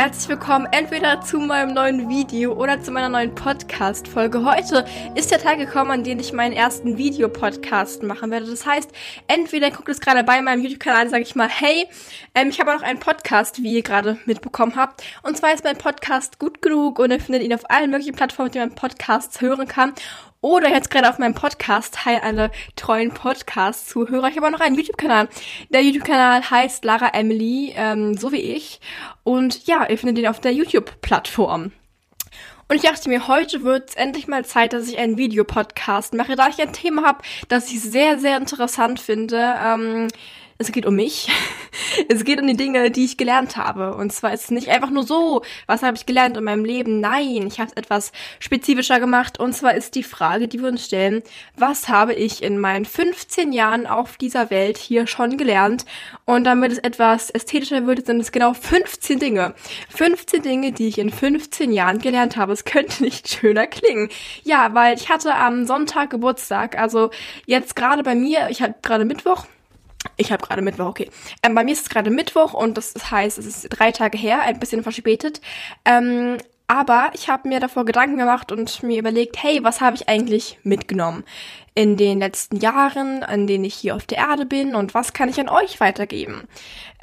herzlich willkommen entweder zu meinem neuen Video oder zu meiner neuen Podcast-Folge. Heute ist der Tag gekommen, an dem ich meinen ersten Videopodcast machen werde. Das heißt, entweder guckt es gerade bei meinem YouTube-Kanal, sage ich mal, hey, ähm, ich habe noch einen Podcast, wie ihr gerade mitbekommen habt. Und zwar ist mein Podcast gut genug und ihr findet ihn auf allen möglichen Plattformen, die man Podcasts hören kann oder jetzt gerade auf meinem Podcast, hi alle treuen Podcast-Zuhörer. Ich habe auch noch einen YouTube-Kanal. Der YouTube-Kanal heißt Lara Emily, ähm, so wie ich. Und ja, ihr findet ihn auf der YouTube-Plattform. Und ich dachte mir, heute wird es endlich mal Zeit, dass ich einen Videopodcast mache, da ich ein Thema habe, das ich sehr, sehr interessant finde. Ähm, es geht um mich. Es geht um die Dinge, die ich gelernt habe. Und zwar ist es nicht einfach nur so, was habe ich gelernt in meinem Leben? Nein, ich habe es etwas spezifischer gemacht. Und zwar ist die Frage, die wir uns stellen, was habe ich in meinen 15 Jahren auf dieser Welt hier schon gelernt? Und damit es etwas ästhetischer wird, sind es genau 15 Dinge. 15 Dinge, die ich in 15 Jahren gelernt habe. Es könnte nicht schöner klingen. Ja, weil ich hatte am Sonntag Geburtstag. Also jetzt gerade bei mir, ich hatte gerade Mittwoch. Ich habe gerade Mittwoch, okay. Ähm, bei mir ist es gerade Mittwoch und das heißt, es ist drei Tage her, ein bisschen verspätet. Ähm, aber ich habe mir davor Gedanken gemacht und mir überlegt, hey, was habe ich eigentlich mitgenommen in den letzten Jahren, an denen ich hier auf der Erde bin und was kann ich an euch weitergeben?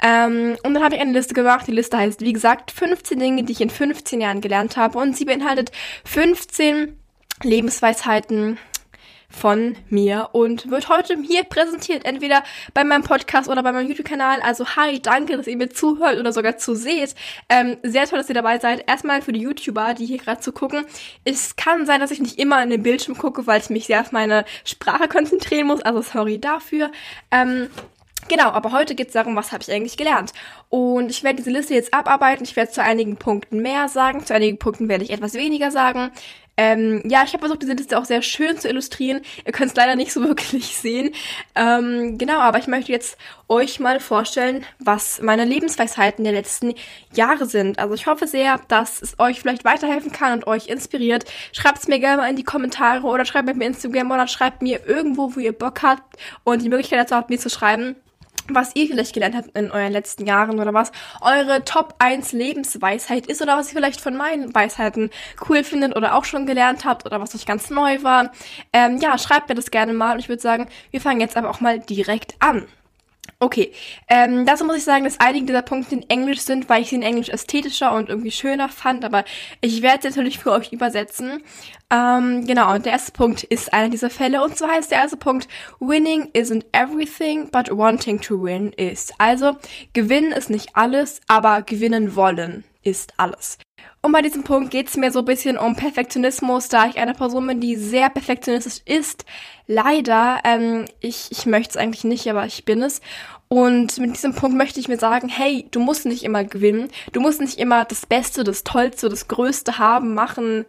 Ähm, und dann habe ich eine Liste gemacht. Die Liste heißt, wie gesagt, 15 Dinge, die ich in 15 Jahren gelernt habe und sie beinhaltet 15 Lebensweisheiten, von mir und wird heute hier präsentiert, entweder bei meinem Podcast oder bei meinem YouTube-Kanal. Also hi, danke, dass ihr mir zuhört oder sogar zuseht. Ähm, sehr toll, dass ihr dabei seid. Erstmal für die YouTuber, die hier gerade zugucken. Es kann sein, dass ich nicht immer in den Bildschirm gucke, weil ich mich sehr auf meine Sprache konzentrieren muss. Also sorry dafür. Ähm, Genau, aber heute geht es darum, was habe ich eigentlich gelernt. Und ich werde diese Liste jetzt abarbeiten. Ich werde zu einigen Punkten mehr sagen, zu einigen Punkten werde ich etwas weniger sagen. Ähm, ja, ich habe versucht, diese Liste auch sehr schön zu illustrieren. Ihr könnt es leider nicht so wirklich sehen. Ähm, genau, aber ich möchte jetzt euch mal vorstellen, was meine Lebensweisheiten der letzten Jahre sind. Also ich hoffe sehr, dass es euch vielleicht weiterhelfen kann und euch inspiriert. Schreibt es mir gerne mal in die Kommentare oder schreibt mir Instagram oder schreibt mir irgendwo, wo ihr Bock habt und die Möglichkeit dazu habt, mir zu schreiben was ihr vielleicht gelernt habt in euren letzten Jahren oder was eure Top 1 Lebensweisheit ist oder was ihr vielleicht von meinen Weisheiten cool findet oder auch schon gelernt habt oder was euch ganz neu war. Ähm, ja, schreibt mir das gerne mal und ich würde sagen, wir fangen jetzt aber auch mal direkt an. Okay, ähm, dazu muss ich sagen, dass einige dieser Punkte in Englisch sind, weil ich sie in Englisch ästhetischer und irgendwie schöner fand, aber ich werde sie natürlich für euch übersetzen. Ähm, genau, und der erste Punkt ist einer dieser Fälle, und zwar heißt der erste Punkt, Winning isn't everything, but wanting to win is. Also, gewinnen ist nicht alles, aber gewinnen wollen ist alles. Und bei diesem Punkt geht es mir so ein bisschen um Perfektionismus, da ich eine Person bin, die sehr perfektionistisch ist. Leider, ähm, ich, ich möchte es eigentlich nicht, aber ich bin es. Und mit diesem Punkt möchte ich mir sagen, hey, du musst nicht immer gewinnen, du musst nicht immer das Beste, das Tollste, das Größte haben, machen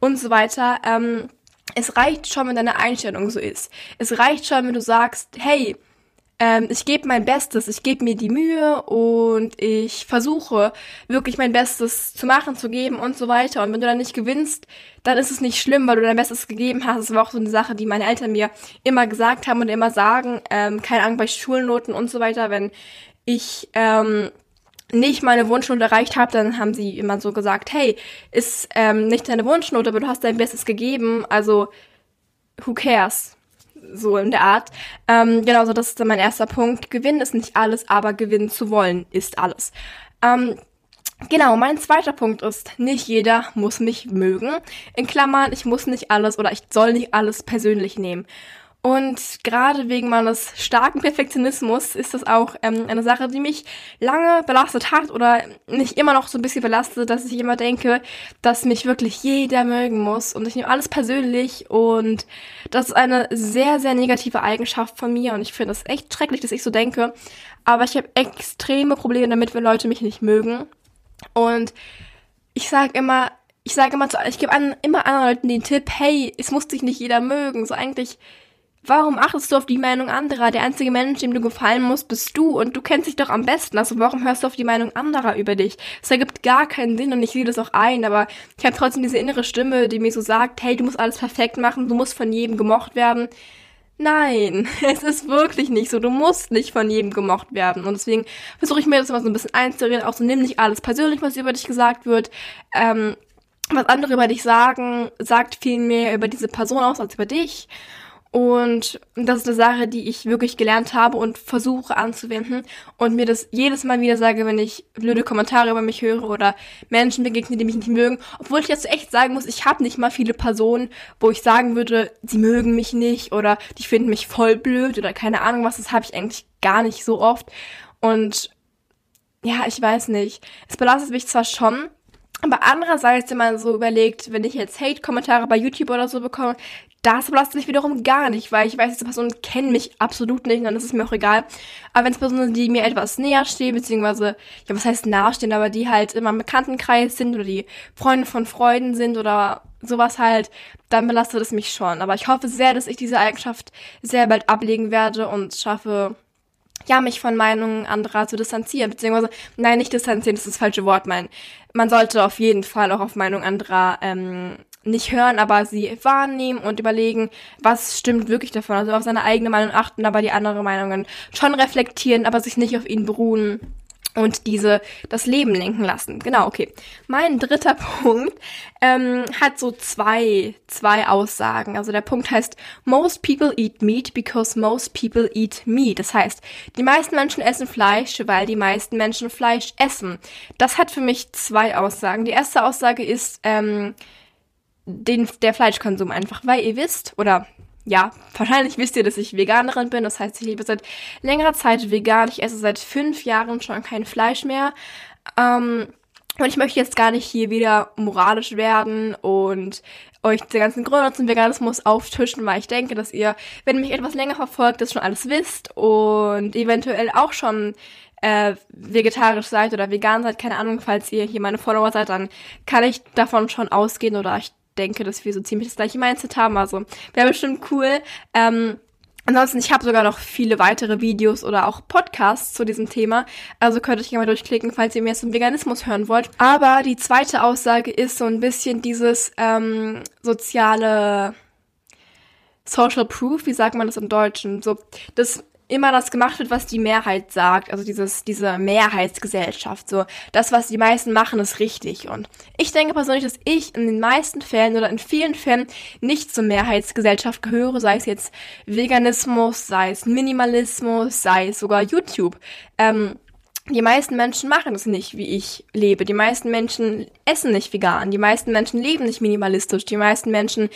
und so weiter. Ähm, es reicht schon, wenn deine Einstellung so ist. Es reicht schon, wenn du sagst, hey, ähm, ich gebe mein Bestes, ich gebe mir die Mühe und ich versuche wirklich mein Bestes zu machen, zu geben und so weiter. Und wenn du dann nicht gewinnst, dann ist es nicht schlimm, weil du dein Bestes gegeben hast. Das war auch so eine Sache, die meine Eltern mir immer gesagt haben und immer sagen. Ähm, keine Angst bei Schulnoten und so weiter. Wenn ich ähm, nicht meine Wunschnote erreicht habe, dann haben sie immer so gesagt, hey, ist ähm, nicht deine Wunschnote, aber du hast dein Bestes gegeben, also who cares? So in der Art. Ähm, genau, so das ist dann mein erster Punkt. Gewinnen ist nicht alles, aber gewinnen zu wollen ist alles. Ähm, Genau, mein zweiter Punkt ist, nicht jeder muss mich mögen. In Klammern, ich muss nicht alles oder ich soll nicht alles persönlich nehmen. Und gerade wegen meines starken Perfektionismus ist das auch ähm, eine Sache, die mich lange belastet hat oder mich immer noch so ein bisschen belastet, dass ich immer denke, dass mich wirklich jeder mögen muss. Und ich nehme alles persönlich und das ist eine sehr, sehr negative Eigenschaft von mir. Und ich finde es echt schrecklich, dass ich so denke, aber ich habe extreme Probleme damit, wenn Leute mich nicht mögen. Und ich sage immer, ich sage immer, zu, ich gebe an, immer anderen Leuten den Tipp, hey, es muss dich nicht jeder mögen, so eigentlich Warum achtest du auf die Meinung anderer? Der einzige Mensch, dem du gefallen musst, bist du und du kennst dich doch am besten. Also warum hörst du auf die Meinung anderer über dich? Das ergibt gar keinen Sinn und ich sehe das auch ein, aber ich habe trotzdem diese innere Stimme, die mir so sagt, hey, du musst alles perfekt machen, du musst von jedem gemocht werden. Nein, es ist wirklich nicht so. Du musst nicht von jedem gemocht werden. Und deswegen versuche ich mir das immer so ein bisschen einzureden. Auch so, nimm nicht alles persönlich, was über dich gesagt wird. Ähm, was andere über dich sagen, sagt viel mehr über diese Person aus als über dich. Und das ist eine Sache, die ich wirklich gelernt habe und versuche anzuwenden und mir das jedes Mal wieder sage, wenn ich blöde Kommentare über mich höre oder Menschen begegne, die mich nicht mögen. Obwohl ich jetzt echt sagen muss, ich habe nicht mal viele Personen, wo ich sagen würde, sie mögen mich nicht oder die finden mich voll blöd oder keine Ahnung was. Das habe ich eigentlich gar nicht so oft. Und ja, ich weiß nicht. Es belastet mich zwar schon, aber andererseits, wenn man so überlegt, wenn ich jetzt Hate-Kommentare bei YouTube oder so bekomme, das belastet mich wiederum gar nicht, weil ich weiß, diese Personen kennen mich absolut nicht und dann ist es mir auch egal. Aber wenn es Personen sind, die mir etwas näher stehen, beziehungsweise, ja, was heißt nahestehen, aber die halt in meinem Bekanntenkreis sind oder die Freunde von Freunden sind oder sowas halt, dann belastet es mich schon. Aber ich hoffe sehr, dass ich diese Eigenschaft sehr bald ablegen werde und schaffe, ja, mich von Meinungen anderer zu distanzieren, beziehungsweise, nein, nicht distanzieren, das ist das falsche Wort, mein. Man sollte auf jeden Fall auch auf Meinung anderer ähm, nicht hören, aber sie wahrnehmen und überlegen, was stimmt wirklich davon. Also auf seine eigene Meinung achten, aber die anderen Meinungen schon reflektieren, aber sich nicht auf ihn beruhen und diese das Leben lenken lassen. Genau, okay. Mein dritter Punkt ähm, hat so zwei, zwei Aussagen. Also der Punkt heißt, most people eat meat because most people eat meat. Das heißt, die meisten Menschen essen Fleisch, weil die meisten Menschen Fleisch essen. Das hat für mich zwei Aussagen. Die erste Aussage ist, ähm, den, der Fleischkonsum einfach, weil ihr wisst, oder ja, wahrscheinlich wisst ihr, dass ich Veganerin bin. Das heißt, ich lebe seit längerer Zeit vegan. Ich esse seit fünf Jahren schon kein Fleisch mehr. Ähm, und ich möchte jetzt gar nicht hier wieder moralisch werden und euch die ganzen Gründe zum Veganismus auftischen, weil ich denke, dass ihr, wenn ihr mich etwas länger verfolgt, das schon alles wisst und eventuell auch schon äh, vegetarisch seid oder vegan seid, keine Ahnung, falls ihr hier meine Follower seid, dann kann ich davon schon ausgehen oder ich denke, dass wir so ziemlich das gleiche Mindset haben. Also wäre bestimmt cool. Ähm, Ansonsten, ich habe sogar noch viele weitere Videos oder auch Podcasts zu diesem Thema. Also könnt ihr euch gerne mal durchklicken, falls ihr mehr zum Veganismus hören wollt. Aber die zweite Aussage ist so ein bisschen dieses ähm, soziale Social Proof, wie sagt man das im Deutschen? So, das immer das gemacht wird, was die Mehrheit sagt. Also dieses, diese Mehrheitsgesellschaft. So, das, was die meisten machen, ist richtig. Und ich denke persönlich, dass ich in den meisten Fällen oder in vielen Fällen nicht zur Mehrheitsgesellschaft gehöre, sei es jetzt Veganismus, sei es Minimalismus, sei es sogar YouTube. Ähm, die meisten Menschen machen es nicht, wie ich lebe. Die meisten Menschen essen nicht vegan. Die meisten Menschen leben nicht minimalistisch. Die meisten Menschen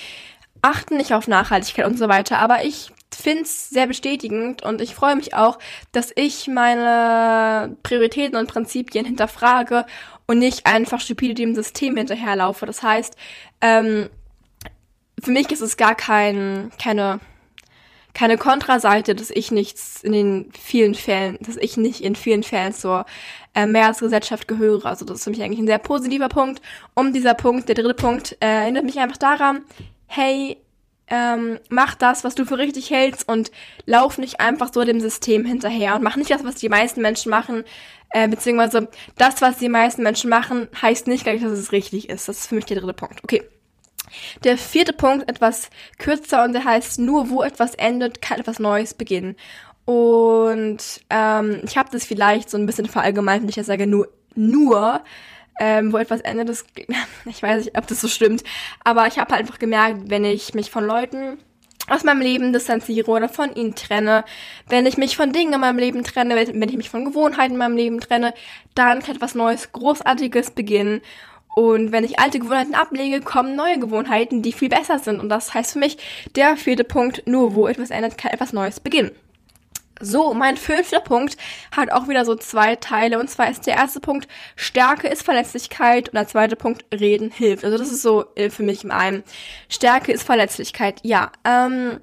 achten nicht auf Nachhaltigkeit und so weiter. Aber ich finde es sehr bestätigend und ich freue mich auch, dass ich meine Prioritäten und Prinzipien hinterfrage und nicht einfach stupide dem System hinterherlaufe. Das heißt, ähm, für mich ist es gar kein, keine, keine Kontraseite, dass ich nichts in den vielen Fällen, dass ich nicht in vielen Fällen zur äh, Mehrheitsgesellschaft gehöre. Also das ist für mich eigentlich ein sehr positiver Punkt. Um dieser Punkt, der dritte Punkt, äh, erinnert mich einfach daran, hey, ähm, mach das, was du für richtig hältst und lauf nicht einfach so dem System hinterher und mach nicht das, was die meisten Menschen machen, äh, beziehungsweise das, was die meisten Menschen machen, heißt nicht gleich, dass es richtig ist. Das ist für mich der dritte Punkt. Okay. Der vierte Punkt, etwas kürzer und der heißt, nur wo etwas endet, kann etwas Neues beginnen. Und ähm, ich habe das vielleicht so ein bisschen verallgemeinert, wenn ich sage nur, nur, ähm, wo etwas endet. Das, ich weiß nicht, ob das so stimmt, aber ich habe halt einfach gemerkt, wenn ich mich von Leuten aus meinem Leben distanziere oder von ihnen trenne, wenn ich mich von Dingen in meinem Leben trenne, wenn ich mich von Gewohnheiten in meinem Leben trenne, dann kann etwas Neues, Großartiges beginnen. Und wenn ich alte Gewohnheiten ablege, kommen neue Gewohnheiten, die viel besser sind. Und das heißt für mich, der vierte Punkt, nur wo etwas endet, kann etwas Neues beginnen. So, mein fünfter Punkt hat auch wieder so zwei Teile. Und zwar ist der erste Punkt, Stärke ist Verletzlichkeit und der zweite Punkt, Reden hilft. Also das ist so äh, für mich im einen. Stärke ist Verletzlichkeit, ja. Ähm,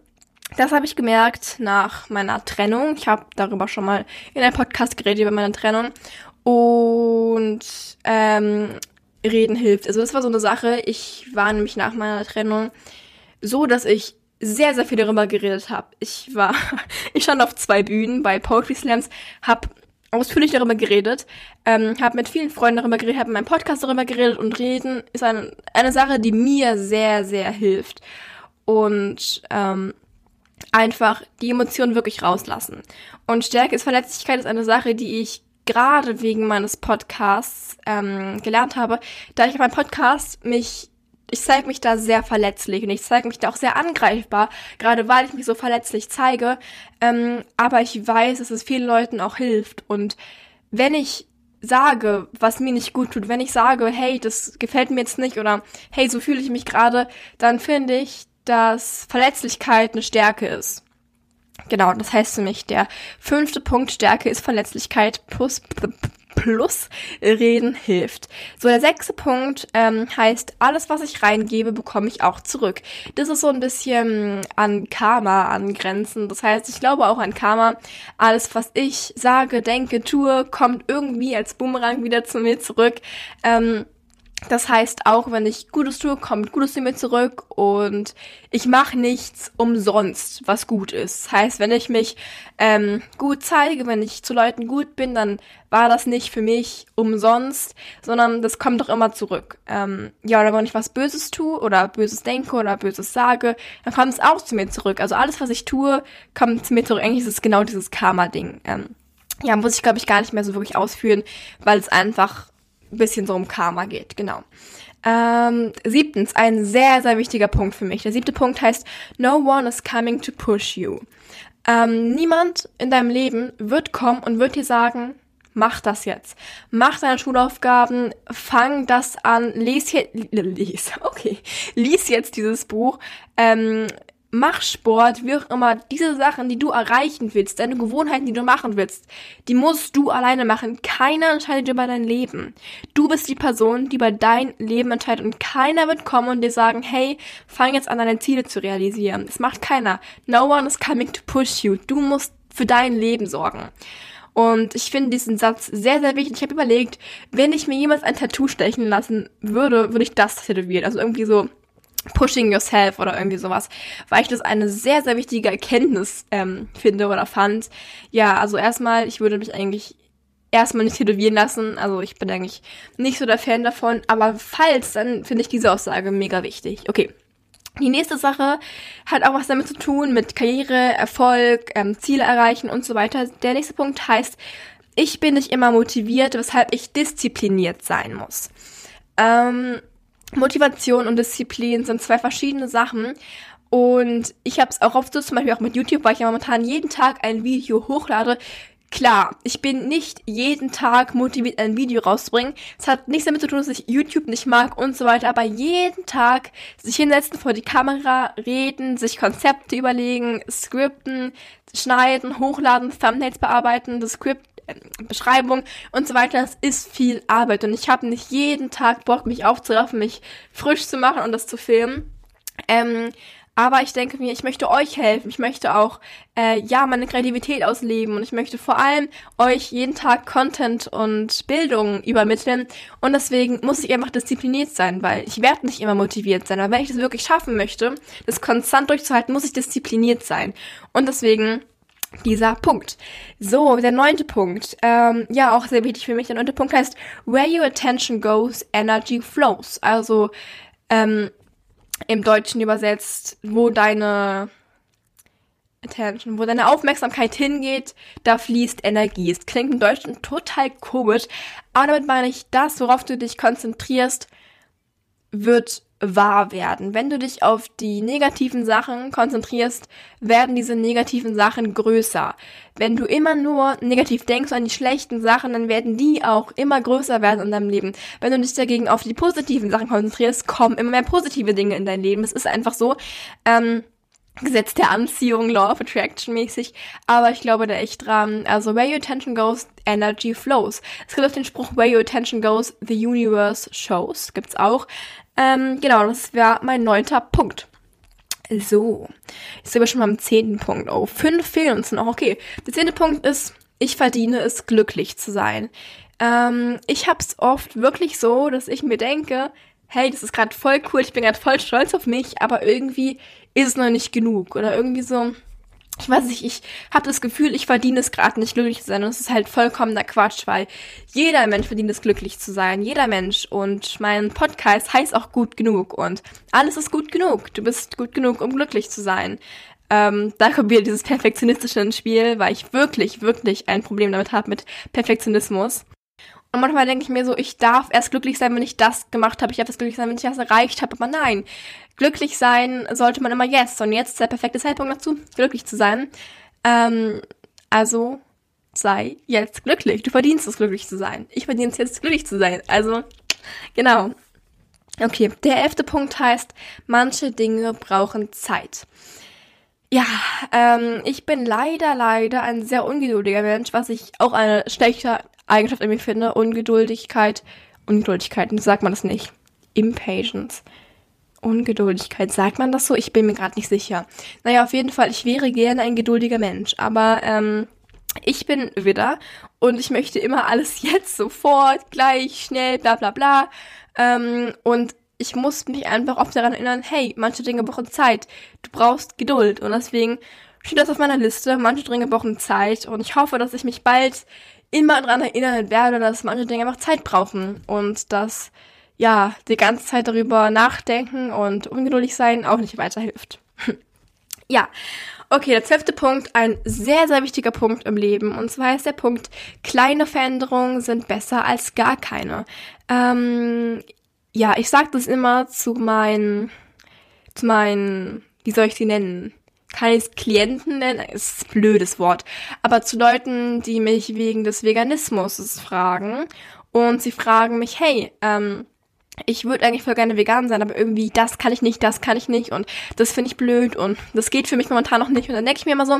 das habe ich gemerkt nach meiner Trennung. Ich habe darüber schon mal in einem Podcast geredet über meine Trennung. Und ähm, Reden hilft. Also das war so eine Sache. Ich war nämlich nach meiner Trennung so, dass ich sehr, sehr viel darüber geredet habe. Ich war, ich stand auf zwei Bühnen bei Poetry Slams, habe ausführlich darüber geredet, ähm, habe mit vielen Freunden darüber geredet, habe in meinem Podcast darüber geredet und reden ist eine, eine Sache, die mir sehr, sehr hilft. Und ähm, einfach die Emotionen wirklich rauslassen. Und Stärke ist Verletzlichkeit ist eine Sache, die ich gerade wegen meines Podcasts ähm, gelernt habe, da ich auf meinem Podcast mich ich zeige mich da sehr verletzlich und ich zeige mich da auch sehr angreifbar, gerade weil ich mich so verletzlich zeige. Ähm, aber ich weiß, dass es vielen Leuten auch hilft. Und wenn ich sage, was mir nicht gut tut, wenn ich sage, hey, das gefällt mir jetzt nicht oder hey, so fühle ich mich gerade, dann finde ich, dass Verletzlichkeit eine Stärke ist. Genau, das heißt für mich, der fünfte Punkt Stärke ist Verletzlichkeit plus plus reden hilft. So, der sechste Punkt ähm, heißt, alles, was ich reingebe, bekomme ich auch zurück. Das ist so ein bisschen an Karma angrenzend. Das heißt, ich glaube auch an Karma. Alles, was ich sage, denke, tue, kommt irgendwie als Boomerang wieder zu mir zurück. Ähm, das heißt, auch wenn ich Gutes tue, kommt Gutes zu mir zurück und ich mache nichts umsonst, was gut ist. Das heißt, wenn ich mich ähm, gut zeige, wenn ich zu Leuten gut bin, dann war das nicht für mich umsonst, sondern das kommt doch immer zurück. Ähm, ja, oder wenn ich was Böses tue oder Böses denke oder Böses sage, dann kommt es auch zu mir zurück. Also alles, was ich tue, kommt zu mir zurück. Eigentlich ist es genau dieses Karma-Ding. Ähm, ja, muss ich, glaube ich, gar nicht mehr so wirklich ausführen, weil es einfach bisschen so um Karma geht, genau. Ähm, siebtens, ein sehr, sehr wichtiger Punkt für mich. Der siebte Punkt heißt, no one is coming to push you. Ähm, niemand in deinem Leben wird kommen und wird dir sagen, mach das jetzt. Mach deine Schulaufgaben, fang das an, lies hier, lies, okay, lies jetzt dieses Buch, ähm, mach Sport, wie auch immer, diese Sachen, die du erreichen willst, deine Gewohnheiten, die du machen willst, die musst du alleine machen. Keiner entscheidet über dein Leben. Du bist die Person, die über dein Leben entscheidet und keiner wird kommen und dir sagen, hey, fang jetzt an, deine Ziele zu realisieren. Das macht keiner. No one is coming to push you. Du musst für dein Leben sorgen. Und ich finde diesen Satz sehr, sehr wichtig. Ich habe überlegt, wenn ich mir jemals ein Tattoo stechen lassen würde, würde ich das tätowieren. Also irgendwie so Pushing Yourself oder irgendwie sowas, weil ich das eine sehr, sehr wichtige Erkenntnis ähm, finde oder fand. Ja, also erstmal, ich würde mich eigentlich erstmal nicht tätowieren lassen. Also ich bin eigentlich nicht so der Fan davon. Aber falls, dann finde ich diese Aussage mega wichtig. Okay. Die nächste Sache hat auch was damit zu tun mit Karriere, Erfolg, ähm, Ziele erreichen und so weiter. Der nächste Punkt heißt, ich bin nicht immer motiviert, weshalb ich diszipliniert sein muss. Ähm, Motivation und Disziplin sind zwei verschiedene Sachen. Und ich habe es auch oft so, zum Beispiel auch mit YouTube, weil ich ja momentan jeden Tag ein Video hochlade. Klar, ich bin nicht jeden Tag motiviert, ein Video rauszubringen. Es hat nichts damit zu tun, dass ich YouTube nicht mag und so weiter, aber jeden Tag sich hinsetzen vor die Kamera, reden, sich Konzepte überlegen, skripten, schneiden, hochladen, Thumbnails bearbeiten, das Skript Beschreibung und so weiter. Das ist viel Arbeit und ich habe nicht jeden Tag Bock, mich aufzuraffen, mich frisch zu machen und das zu filmen. Ähm, aber ich denke mir, ich möchte euch helfen. Ich möchte auch, äh, ja, meine Kreativität ausleben. Und ich möchte vor allem euch jeden Tag Content und Bildung übermitteln. Und deswegen muss ich einfach diszipliniert sein, weil ich werde nicht immer motiviert sein. Aber wenn ich das wirklich schaffen möchte, das konstant durchzuhalten, muss ich diszipliniert sein. Und deswegen dieser Punkt. So, der neunte Punkt. Ähm, ja, auch sehr wichtig für mich. Der neunte Punkt heißt, where your attention goes, energy flows. Also ähm, im Deutschen übersetzt, wo deine Attention, wo deine Aufmerksamkeit hingeht, da fließt Energie. Es klingt im Deutschen total komisch, aber damit meine ich, das, worauf du dich konzentrierst, wird wahr werden. Wenn du dich auf die negativen Sachen konzentrierst, werden diese negativen Sachen größer. Wenn du immer nur negativ denkst an die schlechten Sachen, dann werden die auch immer größer werden in deinem Leben. Wenn du dich dagegen auf die positiven Sachen konzentrierst, kommen immer mehr positive Dinge in dein Leben. Es ist einfach so. Ähm, Gesetz der Anziehung, Law of Attraction mäßig, aber ich glaube da echt dran. Also, where your attention goes, energy flows. Es gibt auch den Spruch, where your attention goes, the universe shows. Gibt's auch. Ähm, genau, das wäre mein neunter Punkt. So, jetzt sind wir schon am zehnten Punkt. Oh, fünf fehlen uns noch. Okay, der zehnte Punkt ist, ich verdiene es, glücklich zu sein. Ähm, ich hab's oft wirklich so, dass ich mir denke, hey, das ist gerade voll cool, ich bin gerade voll stolz auf mich, aber irgendwie ist es noch nicht genug. Oder irgendwie so, ich weiß nicht, ich habe das Gefühl, ich verdiene es gerade nicht glücklich zu sein. Und es ist halt vollkommener Quatsch, weil jeder Mensch verdient es glücklich zu sein. Jeder Mensch. Und mein Podcast heißt auch gut genug. Und alles ist gut genug. Du bist gut genug, um glücklich zu sein. Ähm, da kommt wieder dieses Perfektionistische ins Spiel, weil ich wirklich, wirklich ein Problem damit habe mit Perfektionismus. Und manchmal denke ich mir so, ich darf erst glücklich sein, wenn ich das gemacht habe. Ich darf erst glücklich sein, wenn ich das erreicht habe. Aber nein, glücklich sein sollte man immer jetzt. Und jetzt ist der perfekte Zeitpunkt dazu, glücklich zu sein. Ähm, also sei jetzt glücklich. Du verdienst es, glücklich zu sein. Ich verdiene es jetzt, glücklich zu sein. Also, genau. Okay, der elfte Punkt heißt, manche Dinge brauchen Zeit. Ja, ähm, ich bin leider, leider ein sehr ungeduldiger Mensch, was ich auch eine schlechte Eigenschaft in mir finde. Ungeduldigkeit. Ungeduldigkeit, sagt man das nicht. Impatience. Ungeduldigkeit, sagt man das so? Ich bin mir gerade nicht sicher. Naja, auf jeden Fall, ich wäre gerne ein geduldiger Mensch, aber ähm, ich bin Widder und ich möchte immer alles jetzt, sofort, gleich, schnell, bla bla bla. Ähm, und ich muss mich einfach oft daran erinnern, hey, manche Dinge brauchen Zeit. Du brauchst Geduld. Und deswegen steht das auf meiner Liste. Manche Dinge brauchen Zeit. Und ich hoffe, dass ich mich bald immer daran erinnern werde, dass manche Dinge einfach Zeit brauchen. Und dass, ja, die ganze Zeit darüber nachdenken und ungeduldig sein auch nicht weiterhilft. ja. Okay, der zwölfte Punkt, ein sehr, sehr wichtiger Punkt im Leben. Und zwar ist der Punkt, kleine Veränderungen sind besser als gar keine. Ähm, ja, ich sag das immer zu meinen, zu meinen, wie soll ich sie nennen? Kann ich es Klienten nennen? Ist ein blödes Wort. Aber zu Leuten, die mich wegen des Veganismus fragen. Und sie fragen mich, hey, ähm, ich würde eigentlich voll gerne vegan sein, aber irgendwie das kann ich nicht, das kann ich nicht und das finde ich blöd und das geht für mich momentan noch nicht. Und dann denke ich mir immer so,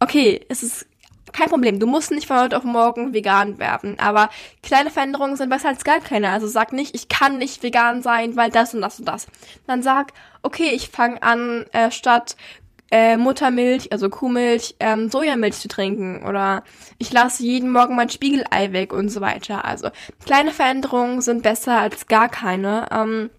okay, es ist kein Problem, du musst nicht von heute auf morgen vegan werden, aber kleine Veränderungen sind besser als gar keine. Also sag nicht, ich kann nicht vegan sein, weil das und das und das. Dann sag, okay, ich fange an, äh, statt äh, Muttermilch, also Kuhmilch, ähm, Sojamilch zu trinken oder ich lasse jeden Morgen mein Spiegelei weg und so weiter. Also kleine Veränderungen sind besser als gar keine. Ähm,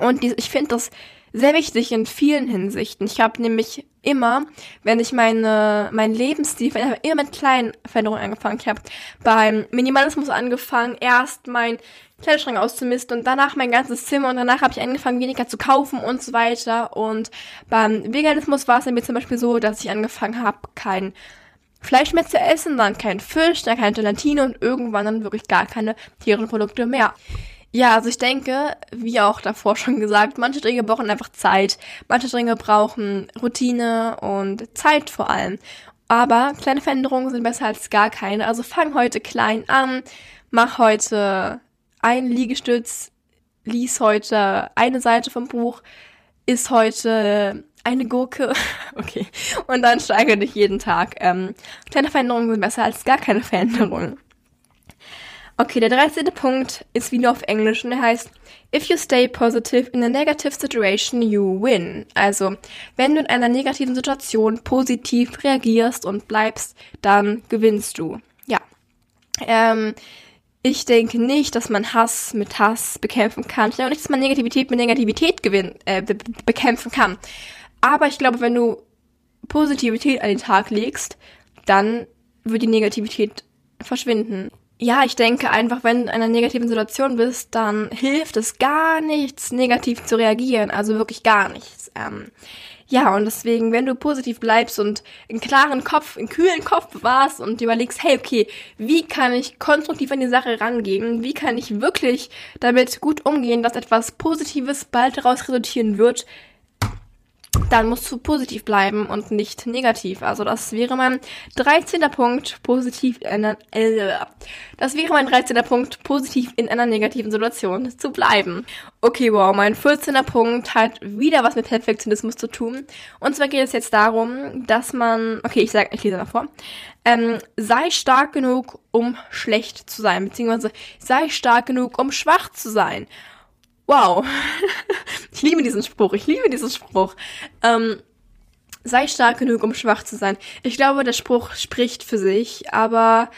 und die, ich finde das sehr wichtig in vielen Hinsichten. Ich habe nämlich immer, wenn ich meine mein Lebensstil, ich habe immer mit kleinen Veränderungen angefangen. Ich habe beim Minimalismus angefangen, erst mein Kleiderschrank auszumisten und danach mein ganzes Zimmer und danach habe ich angefangen, weniger zu kaufen und so weiter. Und beim Veganismus war es mir zum Beispiel so, dass ich angefangen habe, kein Fleisch mehr zu essen, dann kein Fisch, dann keine Gelatine und irgendwann dann wirklich gar keine tierischen Produkte mehr. Ja, also ich denke, wie auch davor schon gesagt, manche Dinge brauchen einfach Zeit. Manche Dinge brauchen Routine und Zeit vor allem. Aber kleine Veränderungen sind besser als gar keine. Also fang heute klein an, mach heute ein Liegestütz, lies heute eine Seite vom Buch, iss heute eine Gurke. okay. Und dann steigere dich jeden Tag. Ähm, kleine Veränderungen sind besser als gar keine Veränderungen. Okay, der 13. Punkt ist wieder auf Englisch und der heißt, if you stay positive in a negative situation, you win. Also, wenn du in einer negativen Situation positiv reagierst und bleibst, dann gewinnst du. Ja. Ähm, ich denke nicht, dass man Hass mit Hass bekämpfen kann. Ich denke auch nicht, dass man Negativität mit Negativität gewinnen, äh, be bekämpfen kann. Aber ich glaube, wenn du Positivität an den Tag legst, dann wird die Negativität verschwinden. Ja, ich denke einfach, wenn du in einer negativen Situation bist, dann hilft es gar nichts, negativ zu reagieren. Also wirklich gar nichts. Ähm, ja, und deswegen, wenn du positiv bleibst und einen klaren Kopf, einen kühlen Kopf bewahrst und überlegst, hey, okay, wie kann ich konstruktiv an die Sache rangehen? Wie kann ich wirklich damit gut umgehen, dass etwas Positives bald daraus resultieren wird? Dann musst du positiv bleiben und nicht negativ. Also das wäre mein 13. Punkt, positiv in einer, äh, das wäre mein 13. Punkt, positiv in einer negativen Situation zu bleiben. Okay, wow, mein 14. Punkt hat wieder was mit Perfektionismus zu tun. Und zwar geht es jetzt darum, dass man, okay, ich sag, ich lese mal vor, ähm, sei stark genug, um schlecht zu sein, beziehungsweise sei stark genug, um schwach zu sein. Wow. ich liebe diesen Spruch. Ich liebe diesen Spruch. Ähm, sei stark genug, um schwach zu sein. Ich glaube, der Spruch spricht für sich, aber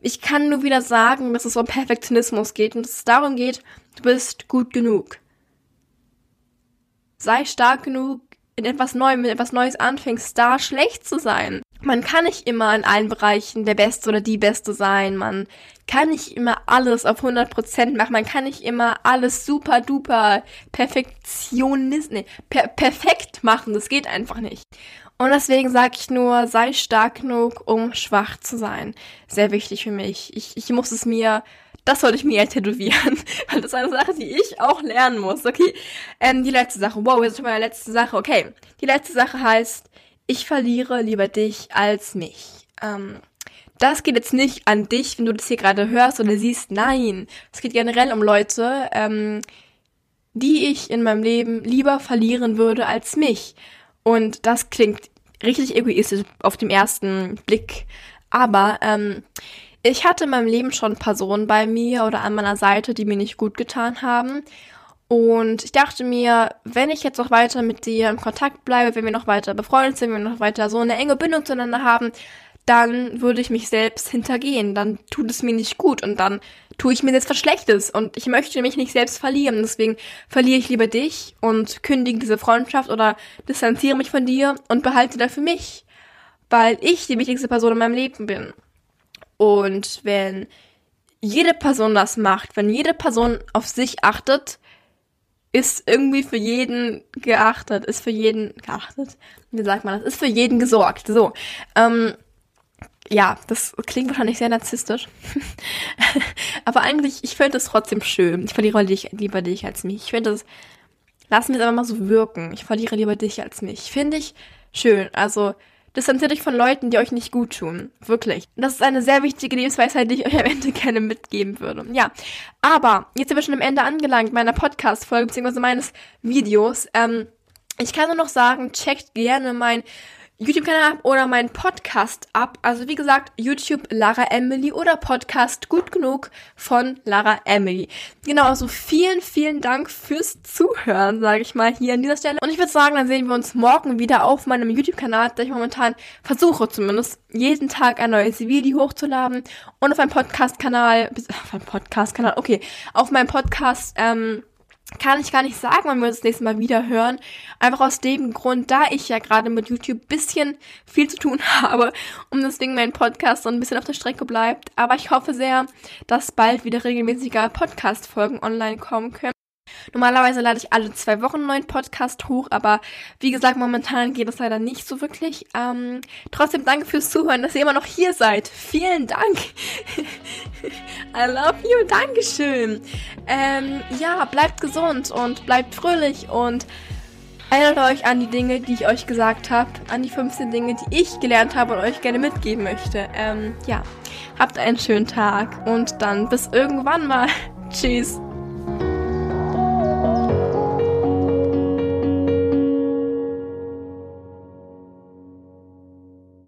ich kann nur wieder sagen, dass es um Perfektionismus geht und dass es darum geht, du bist gut genug. Sei stark genug, in etwas Neuem, mit etwas Neues anfängst, da schlecht zu sein. Man kann nicht immer in allen Bereichen der Beste oder die Beste sein. Man kann nicht immer alles auf 100% machen. Man kann nicht immer alles super duper Perfektionist, nee, per perfekt machen. Das geht einfach nicht. Und deswegen sage ich nur, sei stark genug, um schwach zu sein. Sehr wichtig für mich. Ich, ich muss es mir, das sollte ich mir ja tätowieren. Weil das ist eine Sache, die ich auch lernen muss. Okay, ähm, die letzte Sache. Wow, jetzt schon meine letzte Sache. Okay, die letzte Sache heißt, ich verliere lieber dich als mich. Ähm, das geht jetzt nicht an dich, wenn du das hier gerade hörst oder siehst. Nein, es geht generell um Leute, ähm, die ich in meinem Leben lieber verlieren würde als mich. Und das klingt richtig egoistisch auf dem ersten Blick. Aber ähm, ich hatte in meinem Leben schon Personen bei mir oder an meiner Seite, die mir nicht gut getan haben. Und ich dachte mir, wenn ich jetzt noch weiter mit dir in Kontakt bleibe, wenn wir noch weiter befreundet sind, wenn wir noch weiter so eine enge Bindung zueinander haben, dann würde ich mich selbst hintergehen. Dann tut es mir nicht gut und dann tue ich mir jetzt was Schlechtes und ich möchte mich nicht selbst verlieren. Deswegen verliere ich lieber dich und kündige diese Freundschaft oder distanziere mich von dir und behalte dafür mich, weil ich die wichtigste Person in meinem Leben bin. Und wenn jede Person das macht, wenn jede Person auf sich achtet, ist irgendwie für jeden geachtet, ist für jeden geachtet. Wie sagt man das? Ist für jeden gesorgt. So. Ähm, ja, das klingt wahrscheinlich sehr narzisstisch. Aber eigentlich, ich finde es trotzdem schön. Ich verliere dich, lieber dich als mich. Ich finde es, lass mir es einfach mal so wirken. Ich verliere lieber dich als mich. Finde ich schön. Also, distanziert euch von Leuten, die euch nicht gut tun. Wirklich. Das ist eine sehr wichtige Lebensweisheit, die ich euch am Ende gerne mitgeben würde. Ja. Aber, jetzt sind wir schon am Ende angelangt meiner Podcast-Folge, beziehungsweise meines Videos. Ähm, ich kann nur noch sagen, checkt gerne mein YouTube-Kanal ab oder meinen Podcast ab. Also wie gesagt, YouTube Lara Emily oder Podcast Gut Genug von Lara Emily. Genau, also vielen, vielen Dank fürs Zuhören, sage ich mal hier an dieser Stelle. Und ich würde sagen, dann sehen wir uns morgen wieder auf meinem YouTube-Kanal, da ich momentan versuche zumindest jeden Tag ein neues Video hochzuladen und auf meinem Podcast-Kanal, auf meinem Podcast-Kanal, okay, auf meinem Podcast, ähm, kann ich gar nicht sagen, wann wir uns das nächste Mal wieder hören. Einfach aus dem Grund, da ich ja gerade mit YouTube bisschen viel zu tun habe, um deswegen mein Podcast so ein bisschen auf der Strecke bleibt. Aber ich hoffe sehr, dass bald wieder regelmäßiger Podcast-Folgen online kommen können. Normalerweise lade ich alle zwei Wochen einen neuen Podcast hoch, aber wie gesagt, momentan geht es leider nicht so wirklich. Ähm, trotzdem danke fürs Zuhören, dass ihr immer noch hier seid. Vielen Dank. I love you. Dankeschön. Ähm, ja, bleibt gesund und bleibt fröhlich und erinnert euch an die Dinge, die ich euch gesagt habe, an die 15 Dinge, die ich gelernt habe und euch gerne mitgeben möchte. Ähm, ja, habt einen schönen Tag und dann bis irgendwann mal. Tschüss.